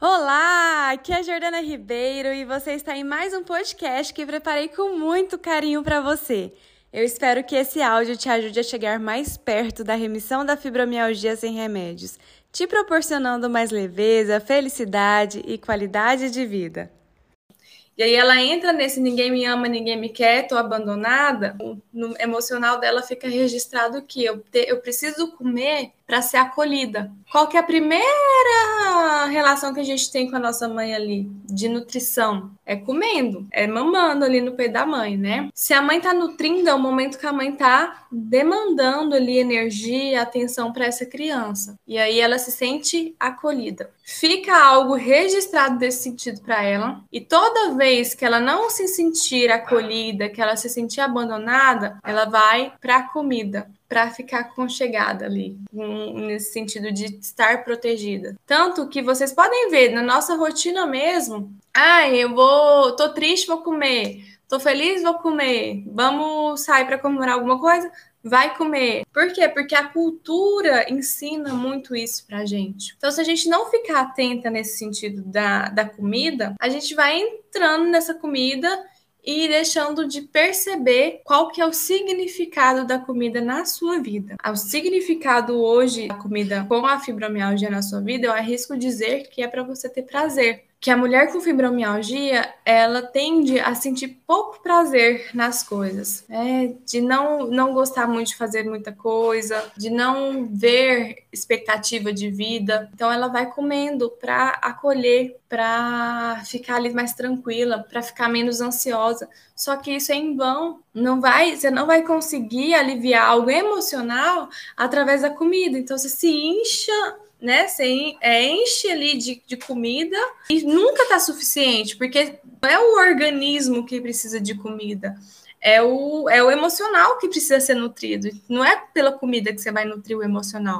Olá, aqui é a Jordana Ribeiro e você está em mais um podcast que preparei com muito carinho para você. Eu espero que esse áudio te ajude a chegar mais perto da remissão da fibromialgia sem remédios, te proporcionando mais leveza, felicidade e qualidade de vida. E aí ela entra nesse ninguém me ama, ninguém me quer, tô abandonada. No emocional dela fica registrado que eu, te, eu preciso comer para ser acolhida. Qual que é a primeira relação que a gente tem com a nossa mãe ali de nutrição? É comendo, é mamando ali no peito da mãe, né? Se a mãe tá nutrindo, é o momento que a mãe tá demandando ali energia, atenção para essa criança. E aí ela se sente acolhida. Fica algo registrado desse sentido para ela, e toda vez que ela não se sentir acolhida, que ela se sentir abandonada, ela vai para a comida para ficar conchegada ali, nesse sentido de estar protegida. Tanto que vocês podem ver na nossa rotina mesmo, ah, eu vou, tô triste, vou comer. Tô feliz, vou comer. Vamos sair para comemorar alguma coisa? Vai comer. Por quê? Porque a cultura ensina muito isso pra gente. Então, se a gente não ficar atenta nesse sentido da, da comida, a gente vai entrando nessa comida e deixando de perceber qual que é o significado da comida na sua vida. O significado hoje da comida com a fibromialgia na sua vida, eu arrisco dizer que é para você ter prazer que a mulher com fibromialgia ela tende a sentir pouco prazer nas coisas, né? de não, não gostar muito de fazer muita coisa, de não ver expectativa de vida. Então ela vai comendo para acolher, para ficar ali mais tranquila, para ficar menos ansiosa. Só que isso é em vão. Não vai, você não vai conseguir aliviar algo emocional através da comida. Então você se incha né? Você é, enche ali de, de comida e nunca tá suficiente, porque não é o organismo que precisa de comida. É o, é o emocional que precisa ser nutrido. Não é pela comida que você vai nutrir o emocional.